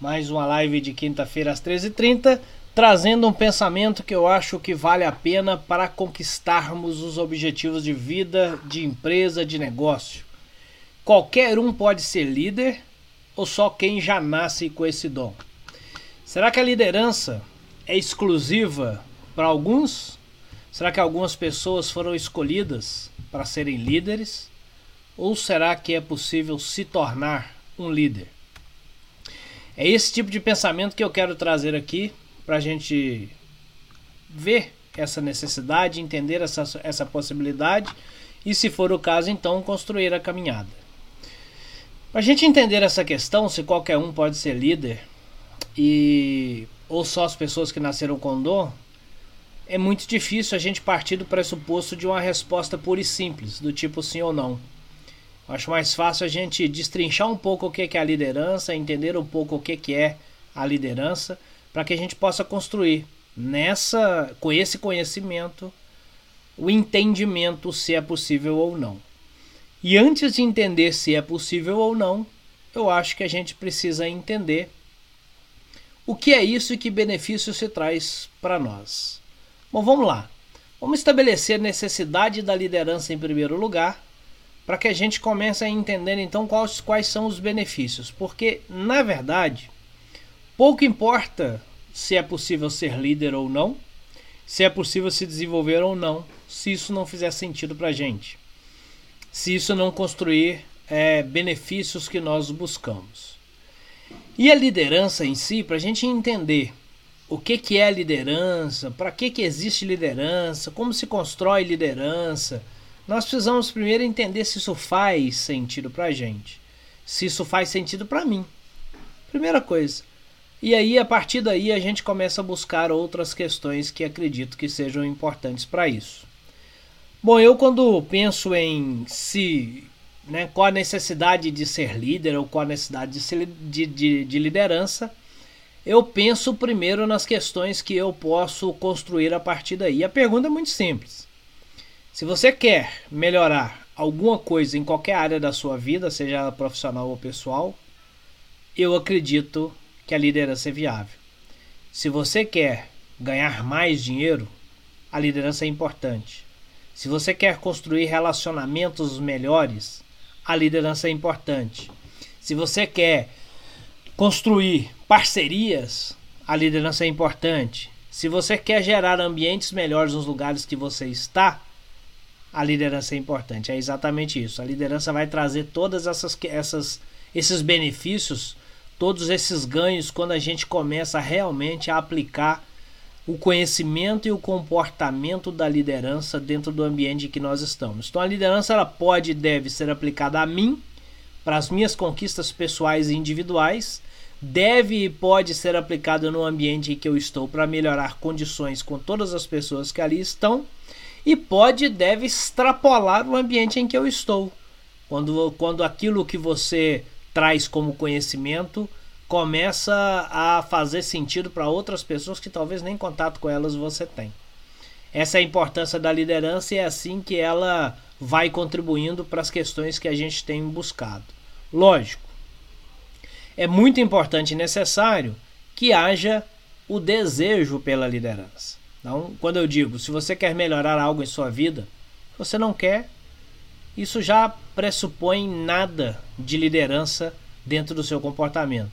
mais uma live de quinta-feira às 13h30, trazendo um pensamento que eu acho que vale a pena para conquistarmos os objetivos de vida, de empresa, de negócio. Qualquer um pode ser líder ou só quem já nasce com esse dom? Será que a liderança é exclusiva para alguns? Será que algumas pessoas foram escolhidas para serem líderes? Ou será que é possível se tornar um líder? É esse tipo de pensamento que eu quero trazer aqui para a gente ver essa necessidade, entender essa, essa possibilidade e, se for o caso, então construir a caminhada. Para a gente entender essa questão, se qualquer um pode ser líder e ou só as pessoas que nasceram com dom, é muito difícil a gente partir do pressuposto de uma resposta pura e simples, do tipo sim ou não. Acho mais fácil a gente destrinchar um pouco o que é a liderança, entender um pouco o que é a liderança, para que a gente possa construir nessa, com esse conhecimento, o entendimento se é possível ou não. E antes de entender se é possível ou não, eu acho que a gente precisa entender o que é isso e que benefício se traz para nós. Bom, vamos lá. Vamos estabelecer a necessidade da liderança em primeiro lugar para que a gente comece a entender então quais, quais são os benefícios. Porque, na verdade, pouco importa se é possível ser líder ou não, se é possível se desenvolver ou não, se isso não fizer sentido para a gente, se isso não construir é, benefícios que nós buscamos. E a liderança em si, para a gente entender o que, que é liderança, para que, que existe liderança, como se constrói liderança nós precisamos primeiro entender se isso faz sentido pra gente. Se isso faz sentido para mim. Primeira coisa. E aí, a partir daí, a gente começa a buscar outras questões que acredito que sejam importantes para isso. Bom, eu quando penso em se, né, qual a necessidade de ser líder ou qual a necessidade de, ser, de, de, de liderança, eu penso primeiro nas questões que eu posso construir a partir daí. A pergunta é muito simples. Se você quer melhorar alguma coisa em qualquer área da sua vida, seja profissional ou pessoal, eu acredito que a liderança é viável. Se você quer ganhar mais dinheiro, a liderança é importante. Se você quer construir relacionamentos melhores, a liderança é importante. Se você quer construir parcerias, a liderança é importante. Se você quer gerar ambientes melhores nos lugares que você está, a liderança é importante. É exatamente isso. A liderança vai trazer todas essas, essas esses benefícios, todos esses ganhos quando a gente começa realmente a aplicar o conhecimento e o comportamento da liderança dentro do ambiente em que nós estamos. Então a liderança ela pode e deve ser aplicada a mim para as minhas conquistas pessoais e individuais, deve e pode ser aplicada no ambiente em que eu estou para melhorar condições com todas as pessoas que ali estão e pode e deve extrapolar o ambiente em que eu estou. Quando, quando aquilo que você traz como conhecimento começa a fazer sentido para outras pessoas que talvez nem contato com elas você tem. Essa é a importância da liderança e é assim que ela vai contribuindo para as questões que a gente tem buscado. Lógico, é muito importante e necessário que haja o desejo pela liderança. Então, quando eu digo, se você quer melhorar algo em sua vida, você não quer, isso já pressupõe nada de liderança dentro do seu comportamento.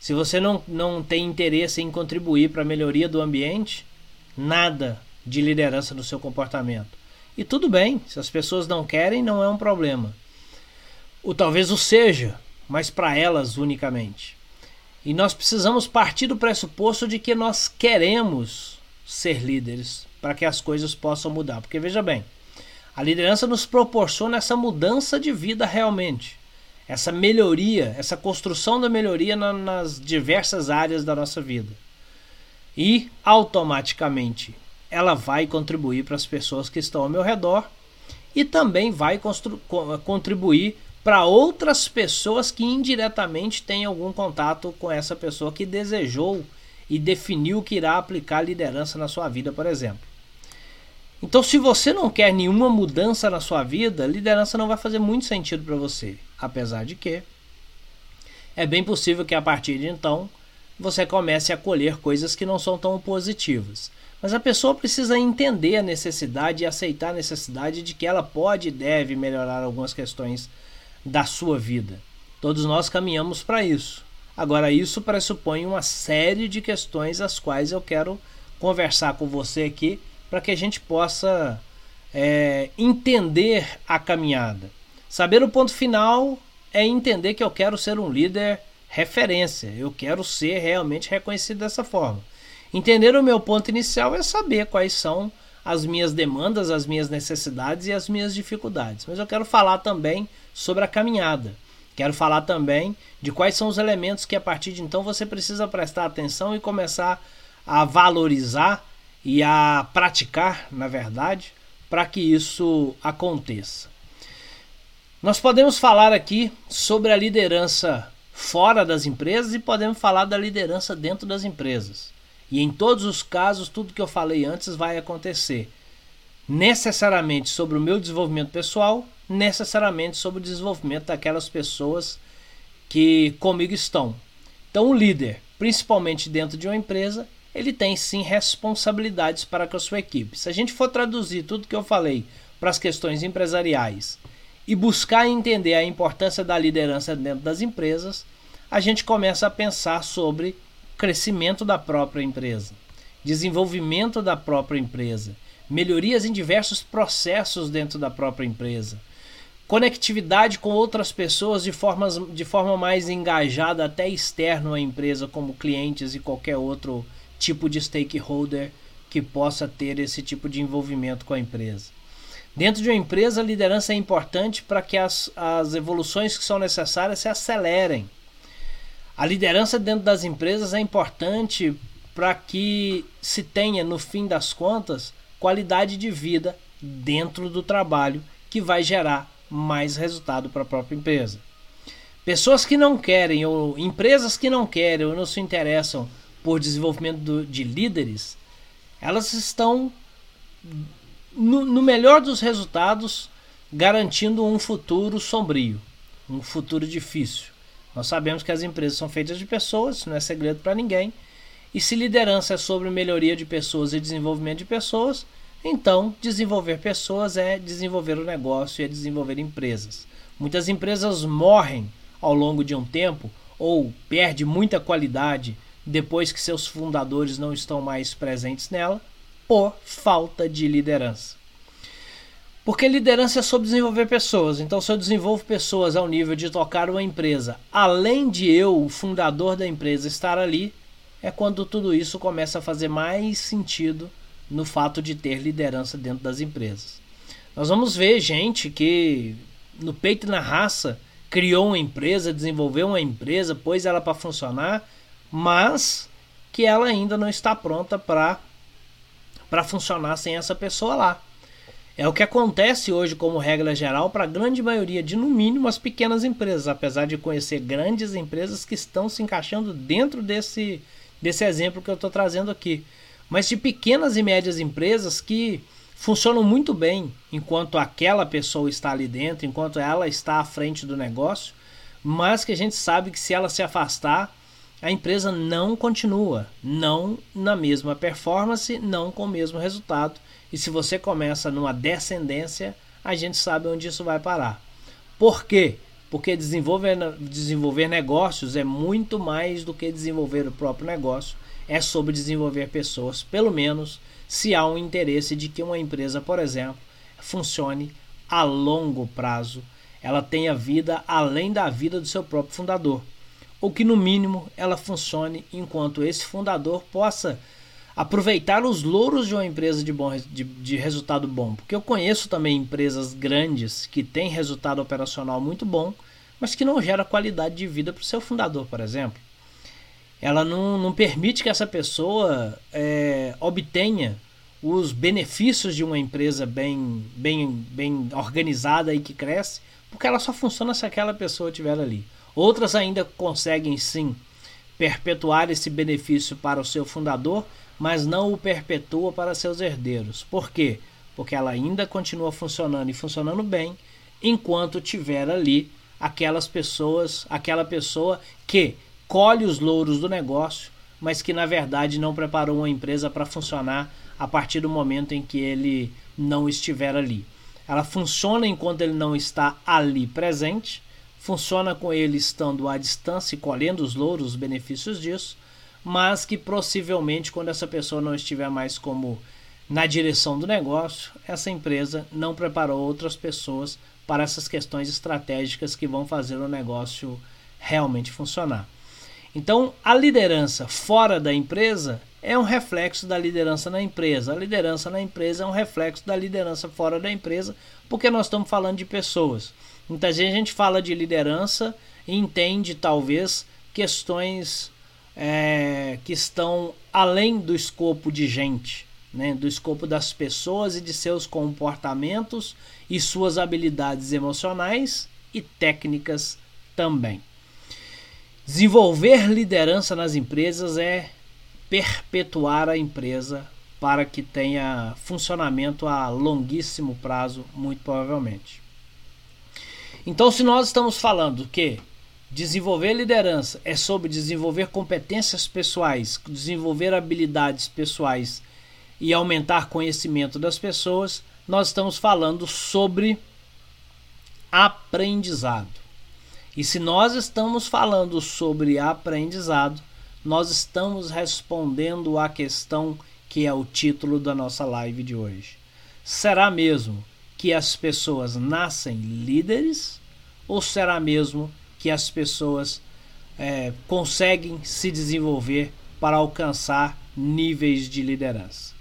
Se você não, não tem interesse em contribuir para a melhoria do ambiente, nada de liderança no seu comportamento. E tudo bem, se as pessoas não querem, não é um problema. Ou talvez o seja, mas para elas unicamente. E nós precisamos partir do pressuposto de que nós queremos ser líderes para que as coisas possam mudar. Porque veja bem, a liderança nos proporciona essa mudança de vida realmente, essa melhoria, essa construção da melhoria na, nas diversas áreas da nossa vida. E automaticamente ela vai contribuir para as pessoas que estão ao meu redor e também vai contribuir para outras pessoas que indiretamente têm algum contato com essa pessoa que desejou e definiu que irá aplicar liderança na sua vida, por exemplo. Então, se você não quer nenhuma mudança na sua vida, liderança não vai fazer muito sentido para você. Apesar de que é bem possível que a partir de então você comece a colher coisas que não são tão positivas. Mas a pessoa precisa entender a necessidade e aceitar a necessidade de que ela pode e deve melhorar algumas questões da sua vida. Todos nós caminhamos para isso. Agora, isso pressupõe uma série de questões as quais eu quero conversar com você aqui para que a gente possa é, entender a caminhada. Saber o ponto final é entender que eu quero ser um líder referência, eu quero ser realmente reconhecido dessa forma. Entender o meu ponto inicial é saber quais são as minhas demandas, as minhas necessidades e as minhas dificuldades. Mas eu quero falar também sobre a caminhada. Quero falar também de quais são os elementos que a partir de então você precisa prestar atenção e começar a valorizar e a praticar, na verdade, para que isso aconteça. Nós podemos falar aqui sobre a liderança fora das empresas e podemos falar da liderança dentro das empresas. E em todos os casos, tudo que eu falei antes vai acontecer. Necessariamente sobre o meu desenvolvimento pessoal, necessariamente sobre o desenvolvimento daquelas pessoas que comigo estão. Então, o líder, principalmente dentro de uma empresa, ele tem sim responsabilidades para com a sua equipe. Se a gente for traduzir tudo que eu falei para as questões empresariais e buscar entender a importância da liderança dentro das empresas, a gente começa a pensar sobre crescimento da própria empresa, desenvolvimento da própria empresa, melhorias em diversos processos dentro da própria empresa, conectividade com outras pessoas de, formas, de forma mais engajada, até externo à empresa, como clientes e qualquer outro tipo de stakeholder que possa ter esse tipo de envolvimento com a empresa. Dentro de uma empresa, a liderança é importante para que as, as evoluções que são necessárias se acelerem. A liderança dentro das empresas é importante para que se tenha, no fim das contas, qualidade de vida dentro do trabalho que vai gerar mais resultado para a própria empresa. Pessoas que não querem, ou empresas que não querem ou não se interessam por desenvolvimento de líderes, elas estão, no, no melhor dos resultados, garantindo um futuro sombrio, um futuro difícil. Nós sabemos que as empresas são feitas de pessoas, isso não é segredo para ninguém. E se liderança é sobre melhoria de pessoas e desenvolvimento de pessoas, então desenvolver pessoas é desenvolver o negócio e é desenvolver empresas. Muitas empresas morrem ao longo de um tempo ou perde muita qualidade depois que seus fundadores não estão mais presentes nela por falta de liderança. Porque liderança é sobre desenvolver pessoas. Então, se eu desenvolvo pessoas ao nível de tocar uma empresa, além de eu, o fundador da empresa, estar ali, é quando tudo isso começa a fazer mais sentido no fato de ter liderança dentro das empresas. Nós vamos ver gente que, no peito e na raça, criou uma empresa, desenvolveu uma empresa, pôs ela para funcionar, mas que ela ainda não está pronta para funcionar sem essa pessoa lá. É o que acontece hoje, como regra geral, para a grande maioria de, no mínimo, as pequenas empresas, apesar de conhecer grandes empresas que estão se encaixando dentro desse, desse exemplo que eu estou trazendo aqui. Mas de pequenas e médias empresas que funcionam muito bem enquanto aquela pessoa está ali dentro, enquanto ela está à frente do negócio, mas que a gente sabe que se ela se afastar, a empresa não continua, não na mesma performance, não com o mesmo resultado e se você começa numa descendência, a gente sabe onde isso vai parar. Por quê? Porque desenvolver, desenvolver negócios é muito mais do que desenvolver o próprio negócio, é sobre desenvolver pessoas, pelo menos se há um interesse de que uma empresa, por exemplo, funcione a longo prazo, ela tenha vida além da vida do seu próprio fundador, ou que no mínimo ela funcione enquanto esse fundador possa aproveitar os louros de uma empresa de, bom, de, de, resultado bom. Porque eu conheço também empresas grandes que têm resultado operacional muito bom, mas que não gera qualidade de vida para o seu fundador, por exemplo. Ela não, não permite que essa pessoa é, obtenha os benefícios de uma empresa bem, bem, bem organizada e que cresce, porque ela só funciona se aquela pessoa estiver ali. Outras ainda conseguem sim perpetuar esse benefício para o seu fundador, mas não o perpetua para seus herdeiros. Por quê? Porque ela ainda continua funcionando e funcionando bem enquanto tiver ali aquelas pessoas, aquela pessoa que colhe os louros do negócio, mas que na verdade não preparou uma empresa para funcionar a partir do momento em que ele não estiver ali. Ela funciona enquanto ele não está ali presente, funciona com ele estando à distância e colhendo os louros, os benefícios disso, mas que possivelmente quando essa pessoa não estiver mais como na direção do negócio, essa empresa não preparou outras pessoas para essas questões estratégicas que vão fazer o negócio realmente funcionar. Então, a liderança fora da empresa é um reflexo da liderança na empresa. A liderança na empresa é um reflexo da liderança fora da empresa, porque nós estamos falando de pessoas. Muitas vezes a gente fala de liderança e entende, talvez, questões é, que estão além do escopo de gente, né? do escopo das pessoas e de seus comportamentos e suas habilidades emocionais e técnicas também. Desenvolver liderança nas empresas é perpetuar a empresa para que tenha funcionamento a longuíssimo prazo, muito provavelmente. Então, se nós estamos falando que desenvolver liderança é sobre desenvolver competências pessoais, desenvolver habilidades pessoais e aumentar conhecimento das pessoas, nós estamos falando sobre aprendizado. E se nós estamos falando sobre aprendizado, nós estamos respondendo à questão que é o título da nossa live de hoje. Será mesmo que as pessoas nascem líderes ou será mesmo que as pessoas é, conseguem se desenvolver para alcançar níveis de liderança?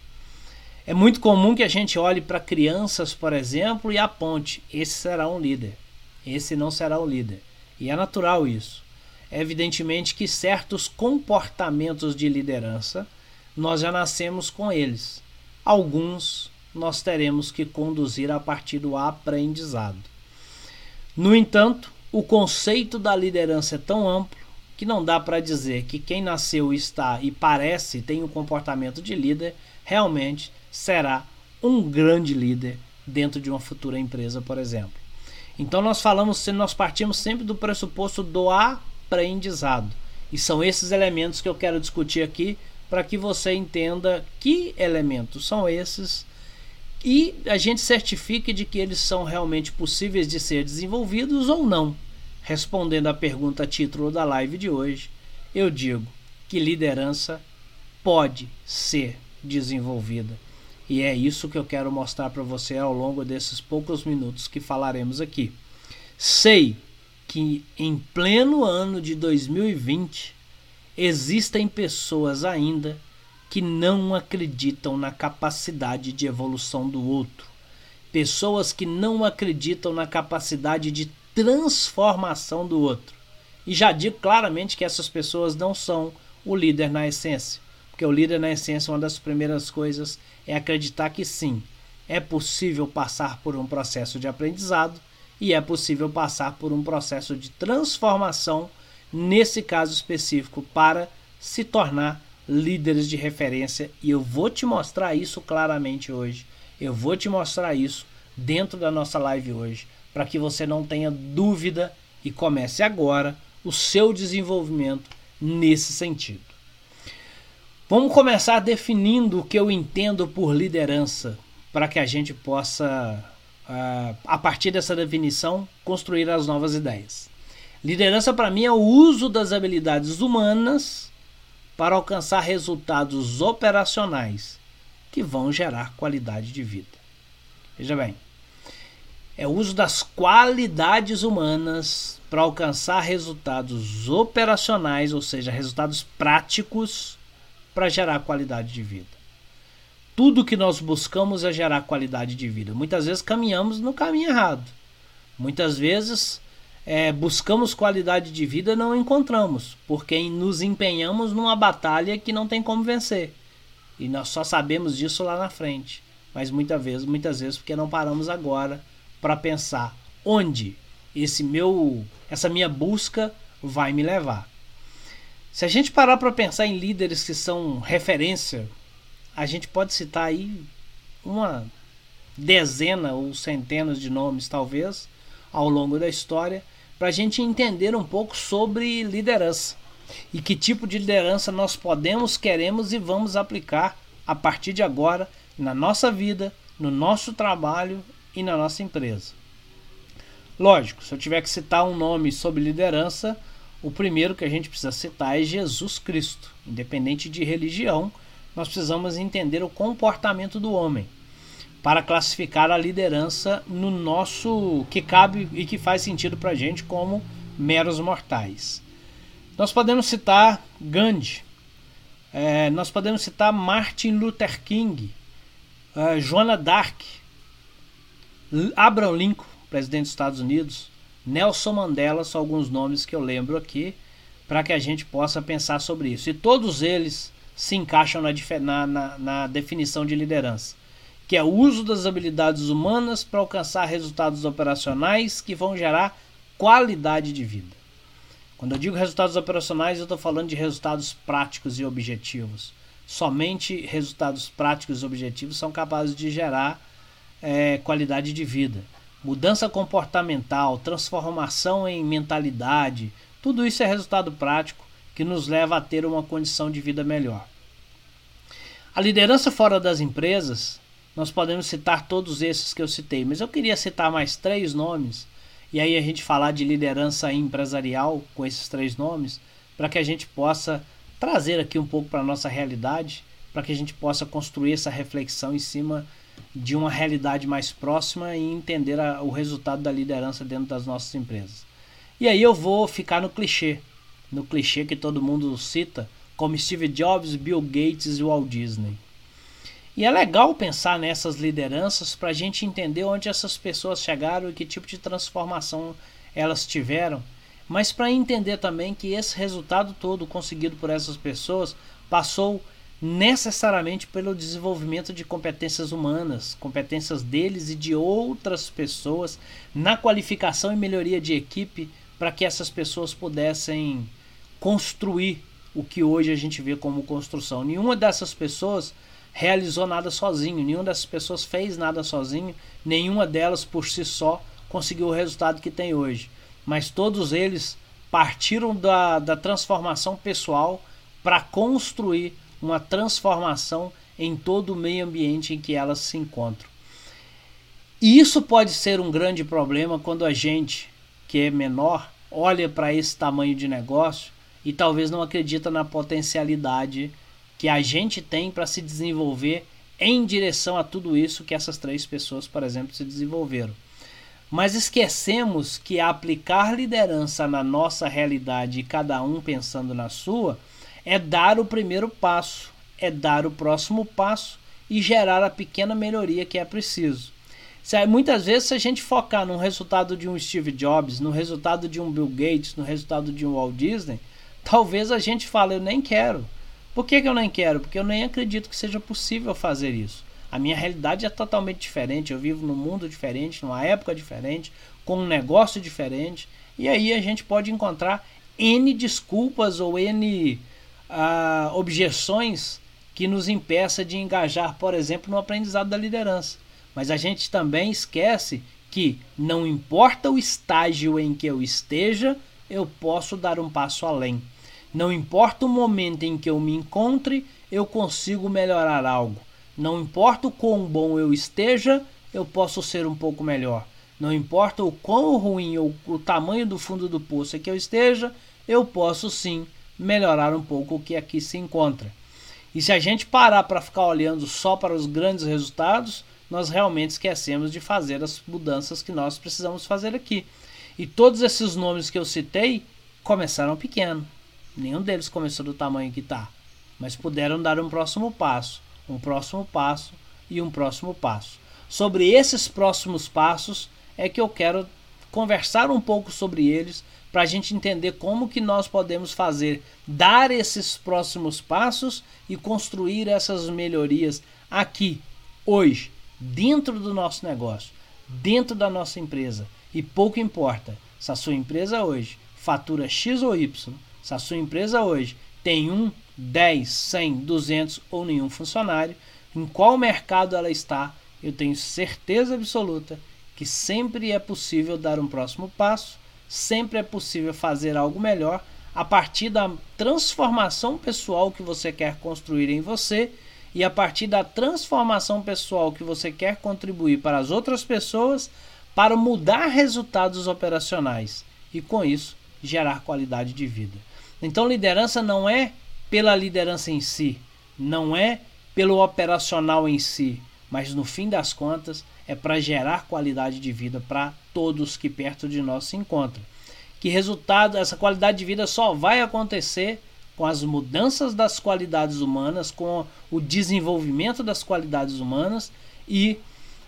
É muito comum que a gente olhe para crianças, por exemplo, e aponte: esse será um líder, esse não será um líder. E é natural isso é evidentemente que certos comportamentos de liderança nós já nascemos com eles. Alguns nós teremos que conduzir a partir do aprendizado. No entanto, o conceito da liderança é tão amplo que não dá para dizer que quem nasceu está e parece tem o um comportamento de líder realmente será um grande líder dentro de uma futura empresa, por exemplo. Então nós falamos, nós partimos sempre do pressuposto do aprendizado. E são esses elementos que eu quero discutir aqui para que você entenda que elementos são esses e a gente certifique de que eles são realmente possíveis de ser desenvolvidos ou não. Respondendo à pergunta título da live de hoje, eu digo que liderança pode ser desenvolvida. E é isso que eu quero mostrar para você ao longo desses poucos minutos que falaremos aqui. Sei que em pleno ano de 2020 existem pessoas ainda que não acreditam na capacidade de evolução do outro, pessoas que não acreditam na capacidade de transformação do outro. E já digo claramente que essas pessoas não são o líder na essência, porque o líder na essência, uma das primeiras coisas é acreditar que sim, é possível passar por um processo de aprendizado e é possível passar por um processo de transformação, nesse caso específico, para se tornar líderes de referência. E eu vou te mostrar isso claramente hoje. Eu vou te mostrar isso dentro da nossa live hoje, para que você não tenha dúvida e comece agora o seu desenvolvimento nesse sentido. Vamos começar definindo o que eu entendo por liderança, para que a gente possa uh, a partir dessa definição, construir as novas ideias. Liderança, para mim, é o uso das habilidades humanas para alcançar resultados operacionais que vão gerar qualidade de vida. Veja bem, é o uso das qualidades humanas para alcançar resultados operacionais, ou seja, resultados práticos para gerar qualidade de vida tudo que nós buscamos é gerar qualidade de vida. Muitas vezes caminhamos no caminho errado. Muitas vezes é, buscamos qualidade de vida e não encontramos, porque nos empenhamos numa batalha que não tem como vencer. E nós só sabemos disso lá na frente. Mas muitas vezes, muitas vezes porque não paramos agora para pensar onde esse meu, essa minha busca vai me levar. Se a gente parar para pensar em líderes que são referência a gente pode citar aí uma dezena ou centenas de nomes, talvez, ao longo da história, para a gente entender um pouco sobre liderança. E que tipo de liderança nós podemos, queremos e vamos aplicar a partir de agora na nossa vida, no nosso trabalho e na nossa empresa. Lógico, se eu tiver que citar um nome sobre liderança, o primeiro que a gente precisa citar é Jesus Cristo. Independente de religião, nós precisamos entender o comportamento do homem para classificar a liderança no nosso que cabe e que faz sentido para a gente como meros mortais. Nós podemos citar Gandhi, é, nós podemos citar Martin Luther King, é, Joana Dark, Abraham Lincoln, presidente dos Estados Unidos, Nelson Mandela, são alguns nomes que eu lembro aqui para que a gente possa pensar sobre isso. E todos eles se encaixam na, na, na definição de liderança que é o uso das habilidades humanas para alcançar resultados operacionais que vão gerar qualidade de vida. Quando eu digo resultados operacionais, eu estou falando de resultados práticos e objetivos. Somente resultados práticos e objetivos são capazes de gerar é, qualidade de vida. Mudança comportamental, transformação em mentalidade, tudo isso é resultado prático que nos leva a ter uma condição de vida melhor. A liderança fora das empresas nós podemos citar todos esses que eu citei, mas eu queria citar mais três nomes e aí a gente falar de liderança empresarial com esses três nomes, para que a gente possa trazer aqui um pouco para a nossa realidade, para que a gente possa construir essa reflexão em cima de uma realidade mais próxima e entender a, o resultado da liderança dentro das nossas empresas. E aí eu vou ficar no clichê, no clichê que todo mundo cita, como Steve Jobs, Bill Gates e Walt Disney. E é legal pensar nessas lideranças para a gente entender onde essas pessoas chegaram e que tipo de transformação elas tiveram, mas para entender também que esse resultado todo conseguido por essas pessoas passou necessariamente pelo desenvolvimento de competências humanas, competências deles e de outras pessoas na qualificação e melhoria de equipe para que essas pessoas pudessem construir o que hoje a gente vê como construção. Nenhuma dessas pessoas realizou nada sozinho, nenhuma dessas pessoas fez nada sozinho, nenhuma delas por si só conseguiu o resultado que tem hoje. Mas todos eles partiram da, da transformação pessoal para construir uma transformação em todo o meio ambiente em que elas se encontram. E isso pode ser um grande problema quando a gente, que é menor, olha para esse tamanho de negócio e talvez não acredita na potencialidade que a gente tem para se desenvolver em direção a tudo isso que essas três pessoas, por exemplo, se desenvolveram. Mas esquecemos que aplicar liderança na nossa realidade e cada um pensando na sua é dar o primeiro passo, é dar o próximo passo e gerar a pequena melhoria que é preciso. Muitas vezes, se a gente focar no resultado de um Steve Jobs, no resultado de um Bill Gates, no resultado de um Walt Disney, talvez a gente fale, eu nem quero. Por que, que eu nem quero? Porque eu nem acredito que seja possível fazer isso. A minha realidade é totalmente diferente. Eu vivo num mundo diferente, numa época diferente, com um negócio diferente. E aí a gente pode encontrar N desculpas ou N uh, objeções que nos impeça de engajar, por exemplo, no aprendizado da liderança. Mas a gente também esquece que não importa o estágio em que eu esteja, eu posso dar um passo além. Não importa o momento em que eu me encontre, eu consigo melhorar algo. Não importa o quão bom eu esteja, eu posso ser um pouco melhor. Não importa o quão ruim ou o tamanho do fundo do poço é que eu esteja, eu posso sim melhorar um pouco o que aqui se encontra. E se a gente parar para ficar olhando só para os grandes resultados, nós realmente esquecemos de fazer as mudanças que nós precisamos fazer aqui. E todos esses nomes que eu citei começaram pequeno. Nenhum deles começou do tamanho que está, mas puderam dar um próximo passo, um próximo passo e um próximo passo. Sobre esses próximos passos é que eu quero conversar um pouco sobre eles para a gente entender como que nós podemos fazer, dar esses próximos passos e construir essas melhorias aqui, hoje, dentro do nosso negócio, dentro da nossa empresa. E pouco importa se a sua empresa hoje fatura X ou Y, se a sua empresa hoje tem um, 10, 100, 200 ou nenhum funcionário, em qual mercado ela está, eu tenho certeza absoluta que sempre é possível dar um próximo passo, sempre é possível fazer algo melhor, a partir da transformação pessoal que você quer construir em você e a partir da transformação pessoal que você quer contribuir para as outras pessoas para mudar resultados operacionais e com isso gerar qualidade de vida. Então, liderança não é pela liderança em si, não é pelo operacional em si, mas no fim das contas é para gerar qualidade de vida para todos que perto de nós se encontram. Que resultado, essa qualidade de vida só vai acontecer com as mudanças das qualidades humanas, com o desenvolvimento das qualidades humanas e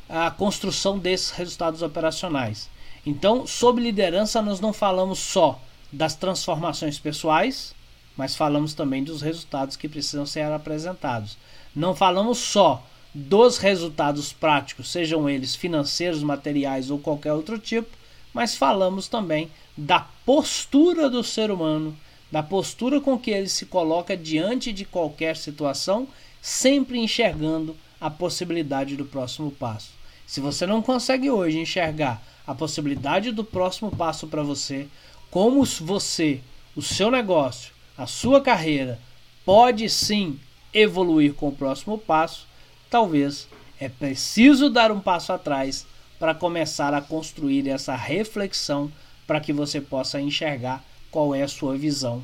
a construção desses resultados operacionais. Então, sob liderança, nós não falamos só das transformações pessoais, mas falamos também dos resultados que precisam ser apresentados. Não falamos só dos resultados práticos, sejam eles financeiros, materiais ou qualquer outro tipo, mas falamos também da postura do ser humano da postura com que ele se coloca diante de qualquer situação, sempre enxergando a possibilidade do próximo passo. Se você não consegue hoje enxergar a possibilidade do próximo passo para você, como você, o seu negócio, a sua carreira pode sim evoluir com o próximo passo, talvez é preciso dar um passo atrás para começar a construir essa reflexão para que você possa enxergar qual é a sua visão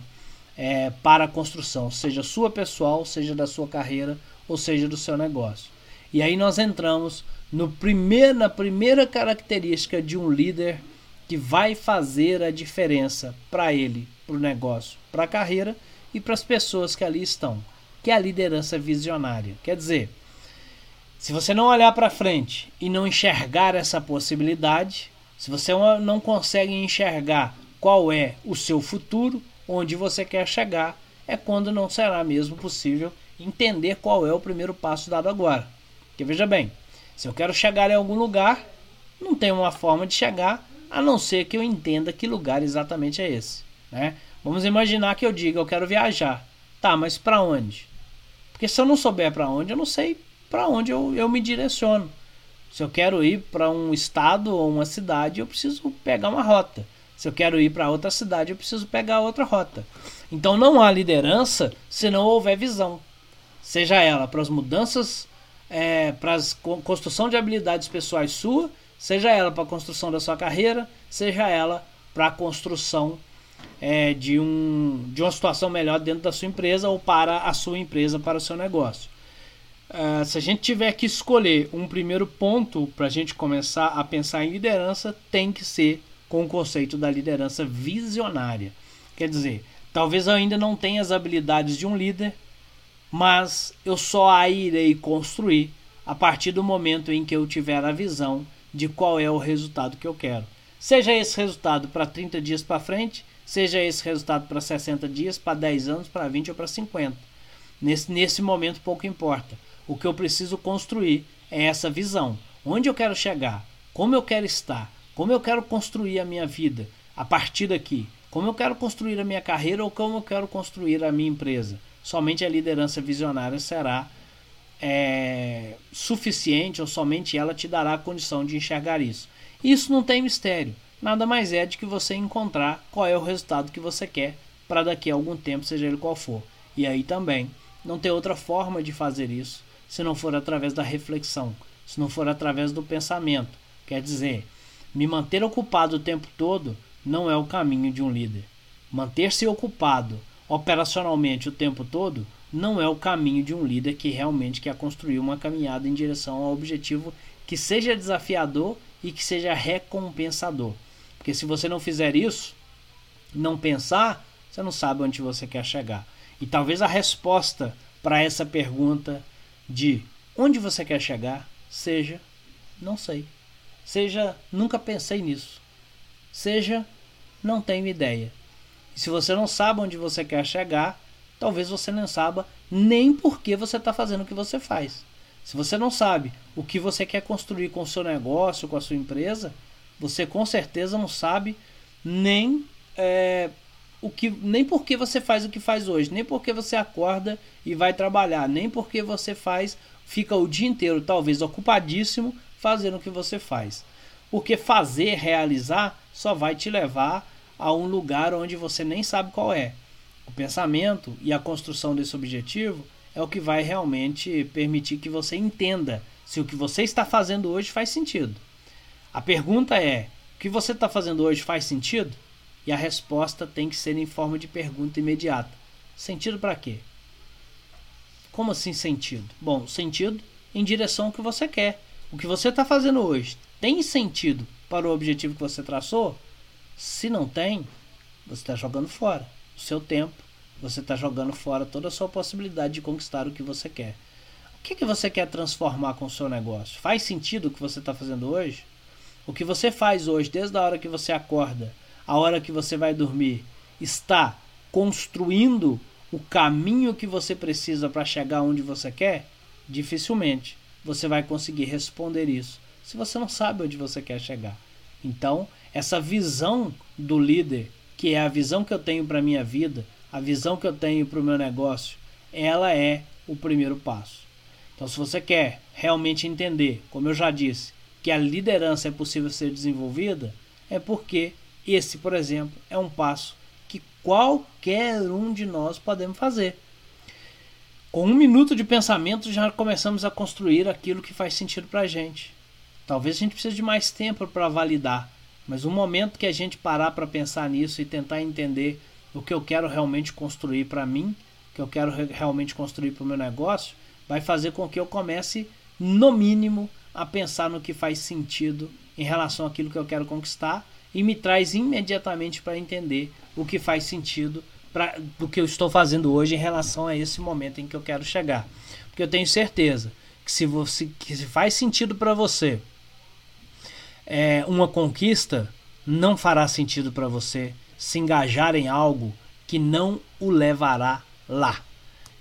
é, para a construção, seja sua pessoal, seja da sua carreira ou seja do seu negócio. E aí nós entramos no na primeira característica de um líder que vai fazer a diferença para ele, para o negócio, para a carreira e para as pessoas que ali estão, que é a liderança visionária. Quer dizer, se você não olhar para frente e não enxergar essa possibilidade, se você não consegue enxergar qual é o seu futuro, onde você quer chegar, é quando não será mesmo possível entender qual é o primeiro passo dado agora. Porque veja bem, se eu quero chegar em algum lugar, não tem uma forma de chegar a não ser que eu entenda que lugar exatamente é esse. Né? Vamos imaginar que eu diga eu quero viajar. Tá, mas para onde? Porque se eu não souber para onde, eu não sei para onde eu, eu me direciono. Se eu quero ir para um estado ou uma cidade, eu preciso pegar uma rota. Se eu quero ir para outra cidade, eu preciso pegar outra rota. Então não há liderança se não houver visão. Seja ela para as mudanças, é, para a construção de habilidades pessoais sua, seja ela para a construção da sua carreira, seja ela para a construção é, de, um, de uma situação melhor dentro da sua empresa ou para a sua empresa, para o seu negócio. Uh, se a gente tiver que escolher um primeiro ponto para a gente começar a pensar em liderança, tem que ser com o conceito da liderança visionária. Quer dizer, talvez eu ainda não tenha as habilidades de um líder, mas eu só a irei construir a partir do momento em que eu tiver a visão de qual é o resultado que eu quero. Seja esse resultado para 30 dias para frente, seja esse resultado para 60 dias, para 10 anos, para 20 ou para 50. Nesse, nesse momento pouco importa. O que eu preciso construir é essa visão. Onde eu quero chegar? Como eu quero estar? Como eu quero construir a minha vida a partir daqui? Como eu quero construir a minha carreira ou como eu quero construir a minha empresa? Somente a liderança visionária será é, suficiente ou somente ela te dará a condição de enxergar isso. Isso não tem mistério. Nada mais é de que você encontrar qual é o resultado que você quer para daqui a algum tempo, seja ele qual for. E aí também não tem outra forma de fazer isso se não for através da reflexão, se não for através do pensamento. Quer dizer, me manter ocupado o tempo todo não é o caminho de um líder. Manter-se ocupado operacionalmente o tempo todo não é o caminho de um líder que realmente quer construir uma caminhada em direção ao objetivo que seja desafiador e que seja recompensador. Porque se você não fizer isso, não pensar, você não sabe onde você quer chegar. E talvez a resposta para essa pergunta de onde você quer chegar seja não sei. Seja, nunca pensei nisso. Seja, não tenho ideia. E se você não sabe onde você quer chegar, talvez você não saiba nem por que você está fazendo o que você faz. Se você não sabe o que você quer construir com o seu negócio, com a sua empresa, você com certeza não sabe nem é, o que, nem por que você faz o que faz hoje, nem por que você acorda e vai trabalhar, nem por que você faz, fica o dia inteiro talvez ocupadíssimo fazendo o que você faz. Porque fazer, realizar, só vai te levar a um lugar onde você nem sabe qual é. O pensamento e a construção desse objetivo é o que vai realmente permitir que você entenda se o que você está fazendo hoje faz sentido. A pergunta é: o que você está fazendo hoje faz sentido? E a resposta tem que ser em forma de pergunta imediata: sentido para quê? Como assim sentido? Bom, sentido em direção ao que você quer. O que você está fazendo hoje tem sentido para o objetivo que você traçou? Se não tem, você está jogando fora o seu tempo, você está jogando fora toda a sua possibilidade de conquistar o que você quer. O que, que você quer transformar com o seu negócio? Faz sentido o que você está fazendo hoje? O que você faz hoje, desde a hora que você acorda, a hora que você vai dormir, está construindo o caminho que você precisa para chegar onde você quer? Dificilmente você vai conseguir responder isso se você não sabe onde você quer chegar. Então, essa visão do líder, que é a visão que eu tenho para minha vida, a visão que eu tenho para o meu negócio, ela é o primeiro passo. Então, se você quer realmente entender, como eu já disse, que a liderança é possível ser desenvolvida, é porque esse, por exemplo, é um passo que qualquer um de nós podemos fazer. Com um minuto de pensamento já começamos a construir aquilo que faz sentido para a gente. Talvez a gente precise de mais tempo para validar, mas o momento que a gente parar para pensar nisso e tentar entender o que eu quero realmente construir para mim, o que eu quero realmente construir para o meu negócio, vai fazer com que eu comece, no mínimo, a pensar no que faz sentido em relação àquilo que eu quero conquistar e me traz imediatamente para entender o que faz sentido pra, do que eu estou fazendo hoje em relação a esse momento em que eu quero chegar. Porque eu tenho certeza que se, você, que se faz sentido para você é, uma conquista, não fará sentido para você se engajar em algo que não o levará lá.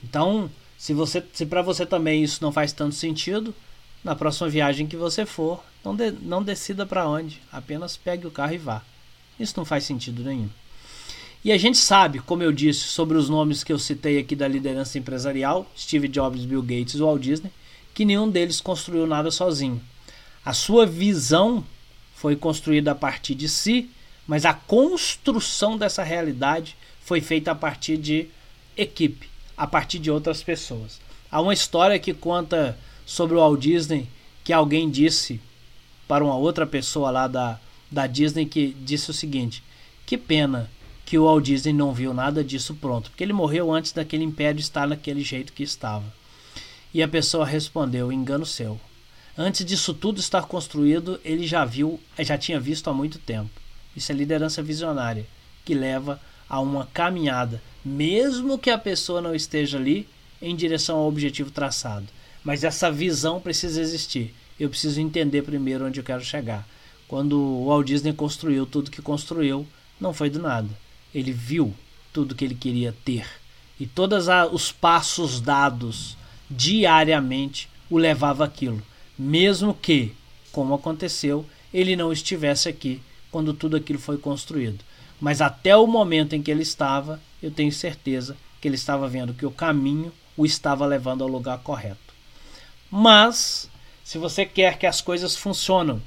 Então, se você, se para você também isso não faz tanto sentido, na próxima viagem que você for, não, de, não decida para onde, apenas pegue o carro e vá. Isso não faz sentido nenhum. E a gente sabe, como eu disse, sobre os nomes que eu citei aqui da liderança empresarial, Steve Jobs, Bill Gates Walt Disney, que nenhum deles construiu nada sozinho. A sua visão foi construída a partir de si, mas a construção dessa realidade foi feita a partir de equipe a partir de outras pessoas. Há uma história que conta sobre o Walt Disney que alguém disse para uma outra pessoa lá da, da Disney que disse o seguinte: que pena que o Walt Disney não viu nada disso pronto, porque ele morreu antes daquele império estar naquele jeito que estava. E a pessoa respondeu: engano seu. Antes disso tudo estar construído, ele já viu, já tinha visto há muito tempo. Isso é liderança visionária, que leva a uma caminhada mesmo que a pessoa não esteja ali em direção ao objetivo traçado. Mas essa visão precisa existir. Eu preciso entender primeiro onde eu quero chegar. Quando o Walt Disney construiu tudo que construiu, não foi do nada. Ele viu tudo que ele queria ter. E todos os passos dados diariamente o levava aquilo. Mesmo que, como aconteceu, ele não estivesse aqui quando tudo aquilo foi construído. Mas até o momento em que ele estava, eu tenho certeza que ele estava vendo que o caminho o estava levando ao lugar correto. Mas, se você quer que as coisas funcionem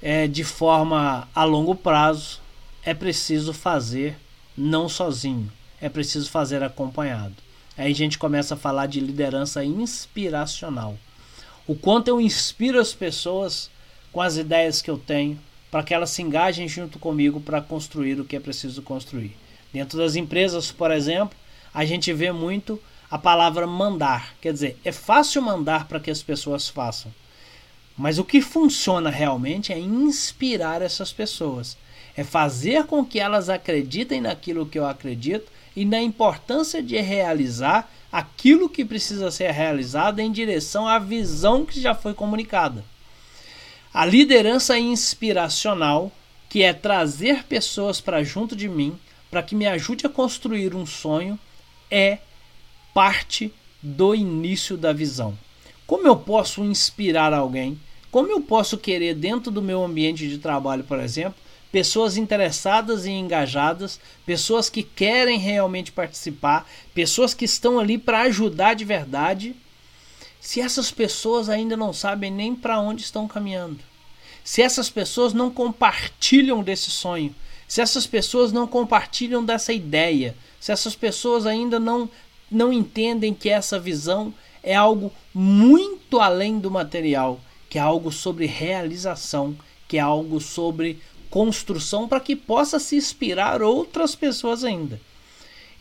é, de forma a longo prazo, é preciso fazer não sozinho, é preciso fazer acompanhado. Aí a gente começa a falar de liderança inspiracional. O quanto eu inspiro as pessoas com as ideias que eu tenho, para que elas se engajem junto comigo para construir o que é preciso construir. Dentro das empresas, por exemplo, a gente vê muito a palavra mandar. Quer dizer, é fácil mandar para que as pessoas façam. Mas o que funciona realmente é inspirar essas pessoas. É fazer com que elas acreditem naquilo que eu acredito e na importância de realizar aquilo que precisa ser realizado em direção à visão que já foi comunicada. A liderança inspiracional, que é trazer pessoas para junto de mim, para que me ajude a construir um sonho, é parte do início da visão. Como eu posso inspirar alguém? Como eu posso querer, dentro do meu ambiente de trabalho, por exemplo, pessoas interessadas e engajadas, pessoas que querem realmente participar, pessoas que estão ali para ajudar de verdade se essas pessoas ainda não sabem nem para onde estão caminhando, se essas pessoas não compartilham desse sonho, se essas pessoas não compartilham dessa ideia, se essas pessoas ainda não, não entendem que essa visão é algo muito além do material, que é algo sobre realização, que é algo sobre construção para que possa se inspirar outras pessoas ainda.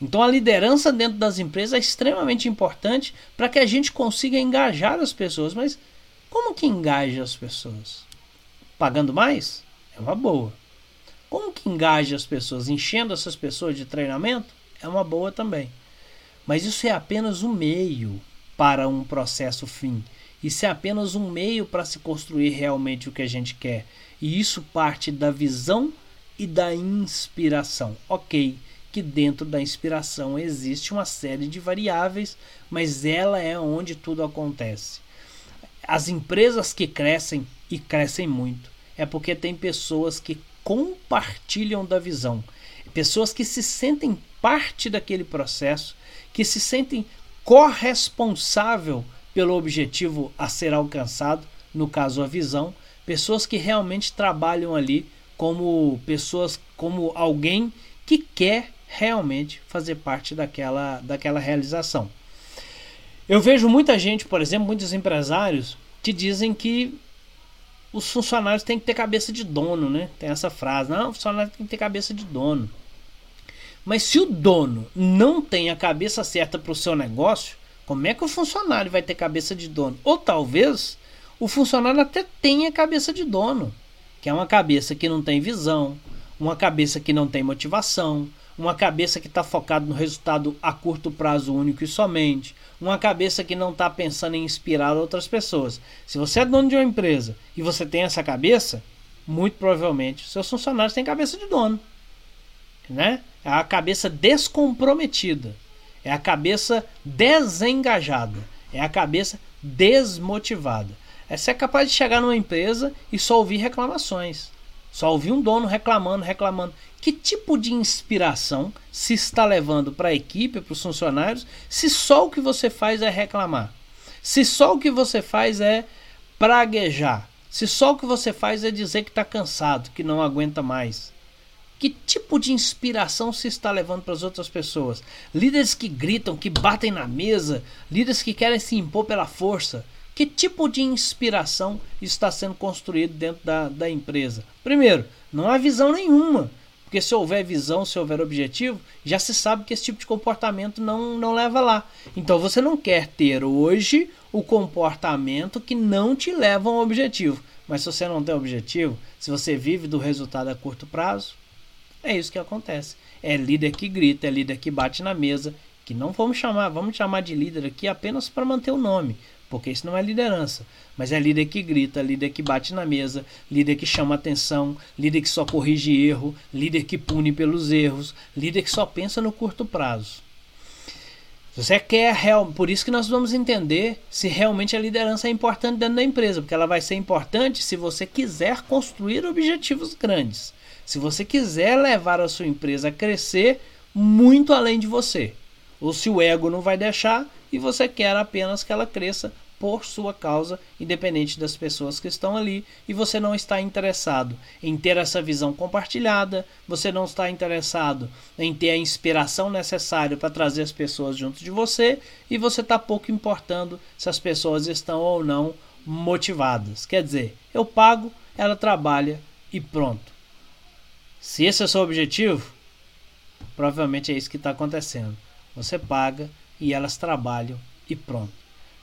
Então a liderança dentro das empresas é extremamente importante para que a gente consiga engajar as pessoas. Mas como que engaja as pessoas? Pagando mais? É uma boa. Como que engaja as pessoas? Enchendo essas pessoas de treinamento? É uma boa também. Mas isso é apenas um meio para um processo fim. Isso é apenas um meio para se construir realmente o que a gente quer. E isso parte da visão e da inspiração. Ok, que dentro da inspiração existe uma série de variáveis, mas ela é onde tudo acontece. As empresas que crescem e crescem muito é porque tem pessoas que compartilham da visão, pessoas que se sentem parte daquele processo, que se sentem corresponsável pelo objetivo a ser alcançado, no caso a visão, pessoas que realmente trabalham ali como pessoas, como alguém que quer realmente fazer parte daquela, daquela realização. Eu vejo muita gente, por exemplo, muitos empresários que dizem que os funcionários têm que ter cabeça de dono, né? Tem essa frase, não, o funcionário tem que ter cabeça de dono. Mas se o dono não tem a cabeça certa para o seu negócio, como é que o funcionário vai ter cabeça de dono? Ou talvez o funcionário até tenha cabeça de dono, que é uma cabeça que não tem visão, uma cabeça que não tem motivação, uma cabeça que está focada no resultado a curto prazo único e somente, uma cabeça que não está pensando em inspirar outras pessoas. Se você é dono de uma empresa e você tem essa cabeça, muito provavelmente seus funcionários têm cabeça de dono, né? É a cabeça descomprometida, é a cabeça desengajada, é a cabeça desmotivada. Você é capaz de chegar numa empresa e só ouvir reclamações. Só ouvir um dono reclamando, reclamando. Que tipo de inspiração se está levando para a equipe, para os funcionários, se só o que você faz é reclamar? Se só o que você faz é praguejar? Se só o que você faz é dizer que está cansado, que não aguenta mais? Que tipo de inspiração se está levando para as outras pessoas? Líderes que gritam, que batem na mesa, líderes que querem se impor pela força. Que tipo de inspiração está sendo construído dentro da, da empresa? Primeiro, não há visão nenhuma. Porque se houver visão, se houver objetivo, já se sabe que esse tipo de comportamento não, não leva lá. Então você não quer ter hoje o comportamento que não te leva a um objetivo. Mas se você não tem objetivo, se você vive do resultado a curto prazo, é isso que acontece. É líder que grita, é líder que bate na mesa, que não vamos chamar, vamos chamar de líder aqui apenas para manter o nome, porque isso não é liderança, mas é líder que grita, líder que bate na mesa, líder que chama atenção, líder que só corrige erro, líder que pune pelos erros, líder que só pensa no curto prazo. Você quer real, por isso que nós vamos entender se realmente a liderança é importante dentro da empresa, porque ela vai ser importante se você quiser construir objetivos grandes. Se você quiser levar a sua empresa a crescer muito além de você, ou se o ego não vai deixar e você quer apenas que ela cresça por sua causa, independente das pessoas que estão ali, e você não está interessado em ter essa visão compartilhada, você não está interessado em ter a inspiração necessária para trazer as pessoas junto de você, e você está pouco importando se as pessoas estão ou não motivadas. Quer dizer, eu pago, ela trabalha e pronto. Se esse é o seu objetivo, provavelmente é isso que está acontecendo. Você paga e elas trabalham e pronto.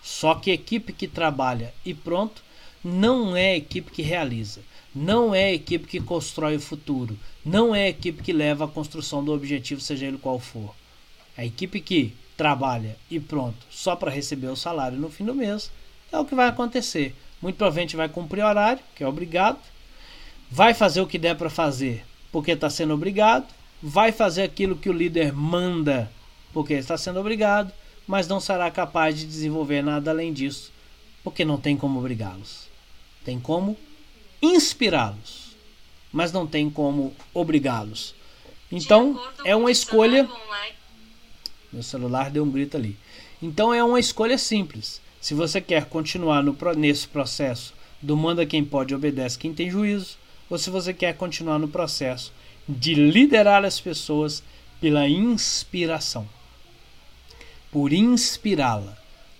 Só que equipe que trabalha e pronto não é equipe que realiza, não é equipe que constrói o futuro, não é equipe que leva à construção do objetivo, seja ele qual for. A equipe que trabalha e pronto, só para receber o salário no fim do mês, é o que vai acontecer. Muito provavelmente vai cumprir horário, que é obrigado, vai fazer o que der para fazer porque está sendo obrigado, vai fazer aquilo que o líder manda porque está sendo obrigado, mas não será capaz de desenvolver nada além disso, porque não tem como obrigá-los. Tem como inspirá-los, mas não tem como obrigá-los. Então, é uma escolha. Meu celular deu um grito ali. Então, é uma escolha simples. Se você quer continuar no, nesse processo do manda quem pode, obedece quem tem juízo, ou se você quer continuar no processo de liderar as pessoas pela inspiração. Por inspirá-la,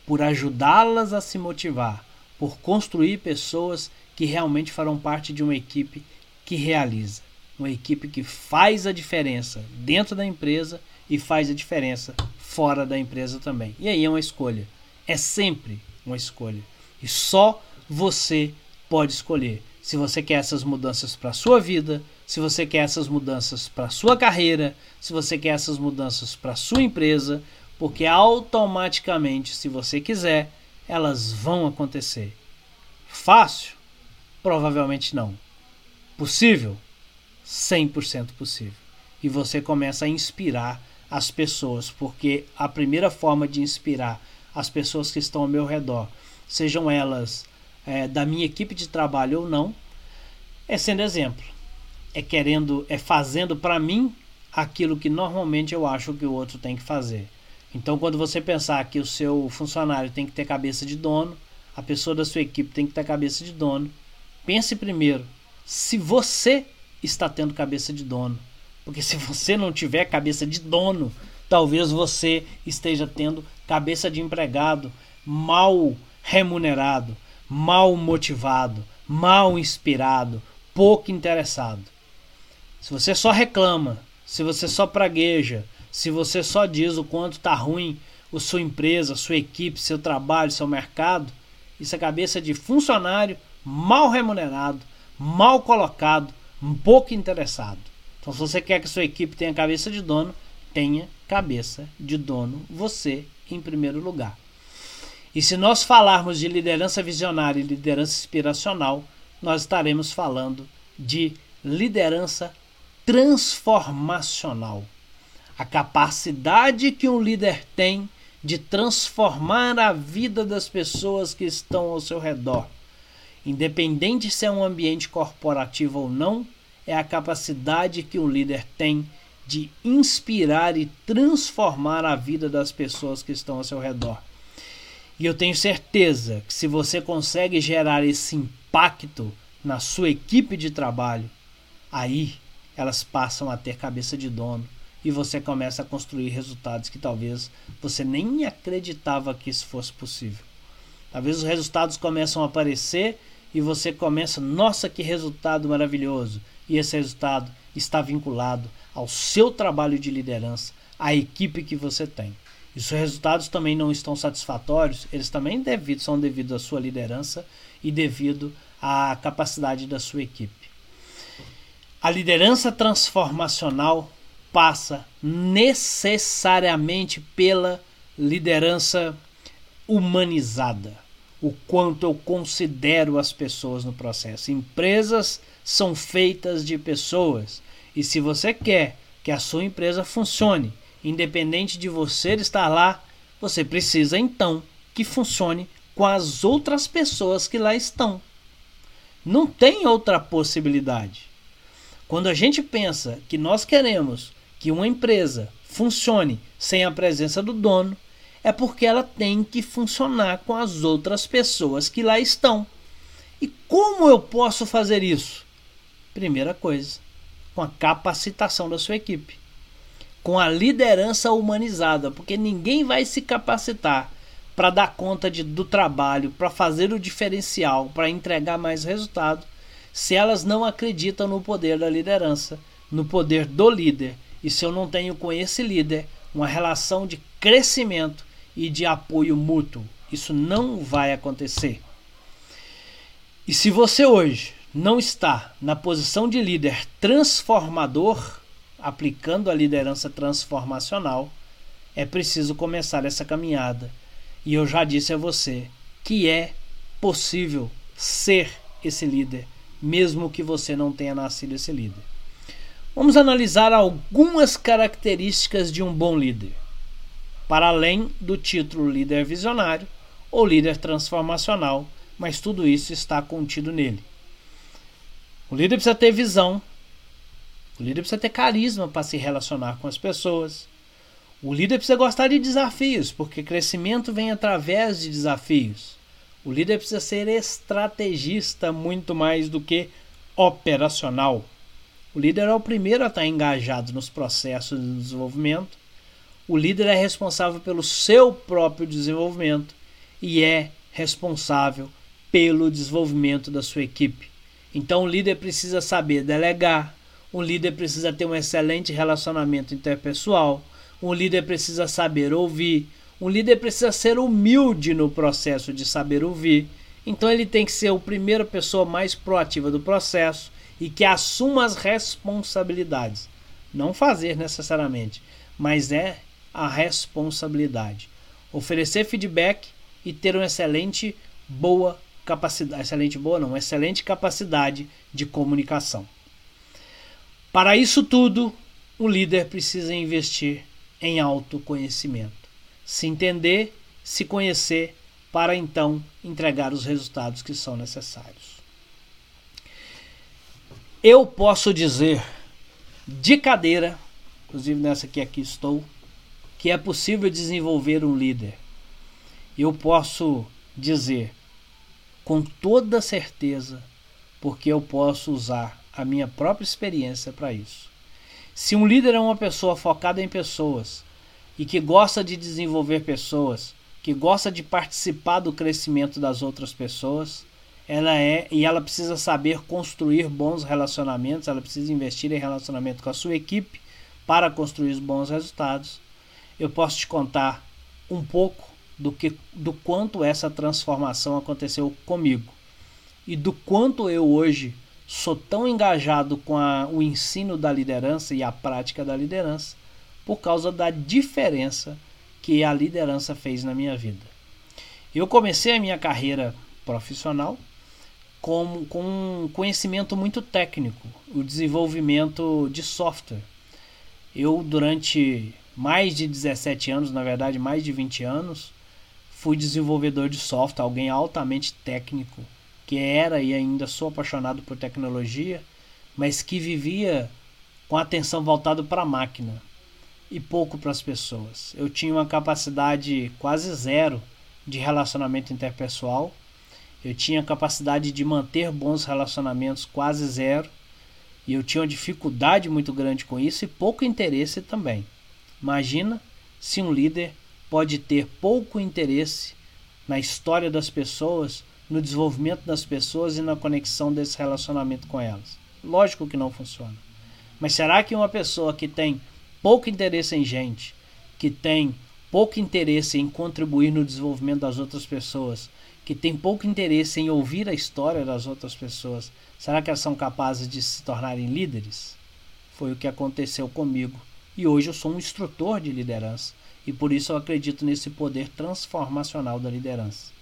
por ajudá-las a se motivar, por construir pessoas que realmente farão parte de uma equipe que realiza, uma equipe que faz a diferença dentro da empresa e faz a diferença fora da empresa também. E aí é uma escolha. É sempre uma escolha. E só você pode escolher se você quer essas mudanças para a sua vida, se você quer essas mudanças para a sua carreira, se você quer essas mudanças para a sua empresa, porque automaticamente, se você quiser, elas vão acontecer. Fácil? Provavelmente não. Possível? 100% possível. E você começa a inspirar as pessoas, porque a primeira forma de inspirar as pessoas que estão ao meu redor, sejam elas é, da minha equipe de trabalho ou não, é sendo exemplo. É querendo, é fazendo para mim aquilo que normalmente eu acho que o outro tem que fazer. Então, quando você pensar que o seu funcionário tem que ter cabeça de dono, a pessoa da sua equipe tem que ter cabeça de dono, pense primeiro se você está tendo cabeça de dono. Porque se você não tiver cabeça de dono, talvez você esteja tendo cabeça de empregado mal remunerado, mal motivado, mal inspirado, pouco interessado. Se você só reclama, se você só pragueja, se você só diz o quanto está ruim a sua empresa, sua equipe, seu trabalho, seu mercado, isso é cabeça de funcionário mal remunerado, mal colocado, um pouco interessado. Então, se você quer que sua equipe tenha cabeça de dono, tenha cabeça de dono você em primeiro lugar. E se nós falarmos de liderança visionária e liderança inspiracional, nós estaremos falando de liderança transformacional. A capacidade que um líder tem de transformar a vida das pessoas que estão ao seu redor. Independente se é um ambiente corporativo ou não, é a capacidade que um líder tem de inspirar e transformar a vida das pessoas que estão ao seu redor. E eu tenho certeza que se você consegue gerar esse impacto na sua equipe de trabalho, aí elas passam a ter cabeça de dono e você começa a construir resultados que talvez você nem acreditava que isso fosse possível. Talvez os resultados começam a aparecer e você começa, nossa, que resultado maravilhoso! e esse resultado está vinculado ao seu trabalho de liderança, à equipe que você tem. E se os resultados também não estão satisfatórios, eles também devido, são devido à sua liderança e devido à capacidade da sua equipe. A liderança transformacional passa necessariamente pela liderança humanizada. O quanto eu considero as pessoas no processo. Empresas são feitas de pessoas. E se você quer que a sua empresa funcione, independente de você estar lá, você precisa então que funcione com as outras pessoas que lá estão. Não tem outra possibilidade. Quando a gente pensa que nós queremos que uma empresa funcione sem a presença do dono, é porque ela tem que funcionar com as outras pessoas que lá estão. E como eu posso fazer isso? Primeira coisa, com a capacitação da sua equipe, com a liderança humanizada, porque ninguém vai se capacitar para dar conta de, do trabalho, para fazer o diferencial, para entregar mais resultado, se elas não acreditam no poder da liderança, no poder do líder, e se eu não tenho com esse líder uma relação de crescimento e de apoio mútuo. Isso não vai acontecer. E se você hoje não está na posição de líder transformador, aplicando a liderança transformacional, é preciso começar essa caminhada. E eu já disse a você que é possível ser esse líder, mesmo que você não tenha nascido esse líder. Vamos analisar algumas características de um bom líder, para além do título líder visionário ou líder transformacional, mas tudo isso está contido nele. O líder precisa ter visão. O líder precisa ter carisma para se relacionar com as pessoas. O líder precisa gostar de desafios, porque crescimento vem através de desafios. O líder precisa ser estrategista muito mais do que operacional. O líder é o primeiro a estar engajado nos processos de desenvolvimento. O líder é responsável pelo seu próprio desenvolvimento e é responsável pelo desenvolvimento da sua equipe. Então, o líder precisa saber delegar, um líder precisa ter um excelente relacionamento interpessoal, um líder precisa saber ouvir, um líder precisa ser humilde no processo de saber ouvir. Então, ele tem que ser a primeira pessoa mais proativa do processo e que assuma as responsabilidades. Não fazer necessariamente, mas é a responsabilidade. Oferecer feedback e ter uma excelente boa capacidade, excelente boa não, excelente capacidade de comunicação. Para isso tudo, o líder precisa investir em autoconhecimento, se entender, se conhecer, para então entregar os resultados que são necessários. Eu posso dizer de cadeira, inclusive nessa que aqui estou, que é possível desenvolver um líder. Eu posso dizer com toda certeza, porque eu posso usar a minha própria experiência para isso. Se um líder é uma pessoa focada em pessoas e que gosta de desenvolver pessoas, que gosta de participar do crescimento das outras pessoas, ela é e ela precisa saber construir bons relacionamentos, ela precisa investir em relacionamento com a sua equipe para construir os bons resultados. Eu posso te contar um pouco do que do quanto essa transformação aconteceu comigo e do quanto eu hoje sou tão engajado com a, o ensino da liderança e a prática da liderança por causa da diferença que a liderança fez na minha vida. Eu comecei a minha carreira profissional com, com um conhecimento muito técnico, o desenvolvimento de software. Eu, durante mais de 17 anos, na verdade, mais de 20 anos, fui desenvolvedor de software, alguém altamente técnico, que era e ainda sou apaixonado por tecnologia, mas que vivia com atenção voltada para a máquina e pouco para as pessoas. Eu tinha uma capacidade quase zero de relacionamento interpessoal eu tinha capacidade de manter bons relacionamentos quase zero. E eu tinha uma dificuldade muito grande com isso e pouco interesse também. Imagina se um líder pode ter pouco interesse na história das pessoas, no desenvolvimento das pessoas e na conexão desse relacionamento com elas. Lógico que não funciona. Mas será que uma pessoa que tem pouco interesse em gente, que tem pouco interesse em contribuir no desenvolvimento das outras pessoas, que tem pouco interesse em ouvir a história das outras pessoas, será que elas são capazes de se tornarem líderes? Foi o que aconteceu comigo. E hoje eu sou um instrutor de liderança. E por isso eu acredito nesse poder transformacional da liderança.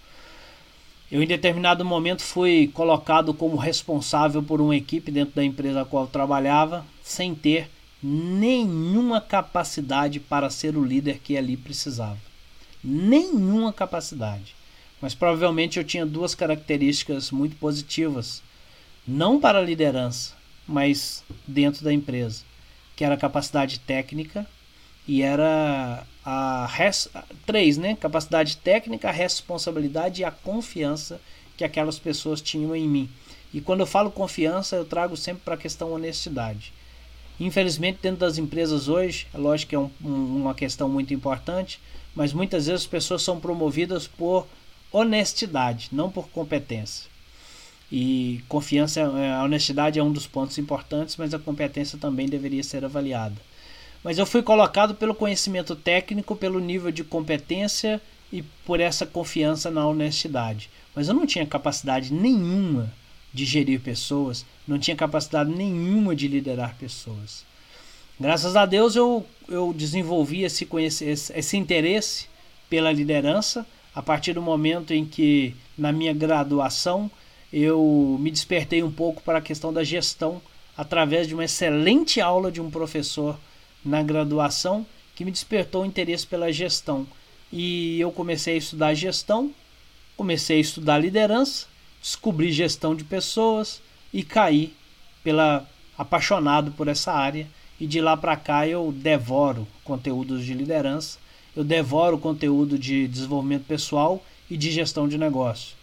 Eu, em determinado momento, fui colocado como responsável por uma equipe dentro da empresa a qual trabalhava, sem ter nenhuma capacidade para ser o líder que ali precisava. Nenhuma capacidade. Mas provavelmente eu tinha duas características muito positivas, não para a liderança, mas dentro da empresa, que era a capacidade técnica e era a res, três, né? Capacidade técnica, a responsabilidade e a confiança que aquelas pessoas tinham em mim. E quando eu falo confiança, eu trago sempre para a questão honestidade. Infelizmente, dentro das empresas hoje, é lógico que é um, um, uma questão muito importante, mas muitas vezes as pessoas são promovidas por honestidade, não por competência. E confiança, é, a honestidade é um dos pontos importantes, mas a competência também deveria ser avaliada. Mas eu fui colocado pelo conhecimento técnico, pelo nível de competência e por essa confiança na honestidade. Mas eu não tinha capacidade nenhuma de gerir pessoas, não tinha capacidade nenhuma de liderar pessoas. Graças a Deus eu, eu desenvolvi esse, esse, esse interesse pela liderança a partir do momento em que, na minha graduação, eu me despertei um pouco para a questão da gestão através de uma excelente aula de um professor na graduação que me despertou o interesse pela gestão. E eu comecei a estudar gestão, comecei a estudar liderança, descobri gestão de pessoas e caí pela apaixonado por essa área e de lá para cá eu devoro conteúdos de liderança eu devoro conteúdo de desenvolvimento pessoal e de gestão de negócio.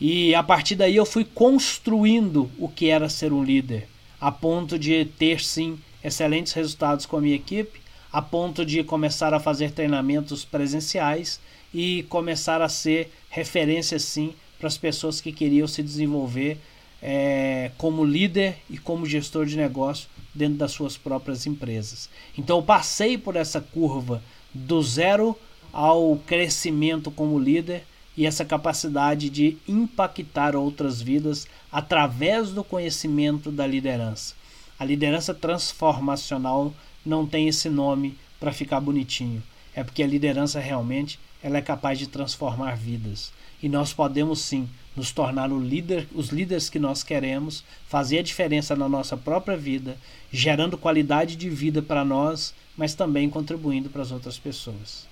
E a partir daí eu fui construindo o que era ser um líder. a ponto de ter sim excelentes resultados com a minha equipe, a ponto de começar a fazer treinamentos presenciais e começar a ser referência sim para as pessoas que queriam se desenvolver é, como líder e como gestor de negócio dentro das suas próprias empresas. Então eu passei por essa curva do zero ao crescimento como líder e essa capacidade de impactar outras vidas através do conhecimento da liderança. A liderança transformacional não tem esse nome para ficar bonitinho. É porque a liderança realmente ela é capaz de transformar vidas. E nós podemos sim nos tornar líder, os líderes que nós queremos, fazer a diferença na nossa própria vida, gerando qualidade de vida para nós, mas também contribuindo para as outras pessoas.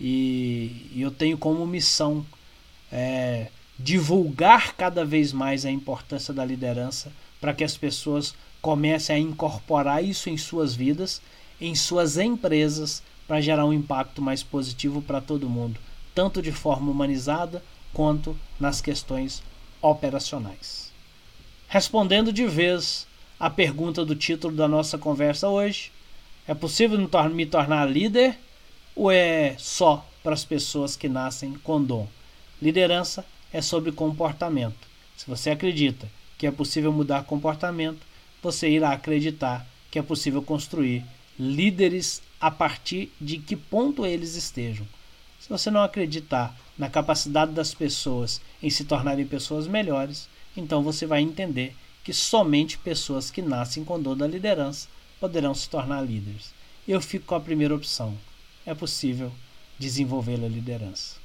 E, e eu tenho como missão é, divulgar cada vez mais a importância da liderança para que as pessoas comecem a incorporar isso em suas vidas, em suas empresas, para gerar um impacto mais positivo para todo mundo, tanto de forma humanizada quanto nas questões operacionais. Respondendo de vez a pergunta do título da nossa conversa hoje, é possível me tornar líder ou é só para as pessoas que nascem com dom? Liderança é sobre comportamento. Se você acredita que é possível mudar comportamento, você irá acreditar que é possível construir líderes a partir de que ponto eles estejam. Se você não acreditar na capacidade das pessoas em se tornarem pessoas melhores, então você vai entender que somente pessoas que nascem com dor da liderança poderão se tornar líderes. Eu fico com a primeira opção. É possível desenvolver a liderança.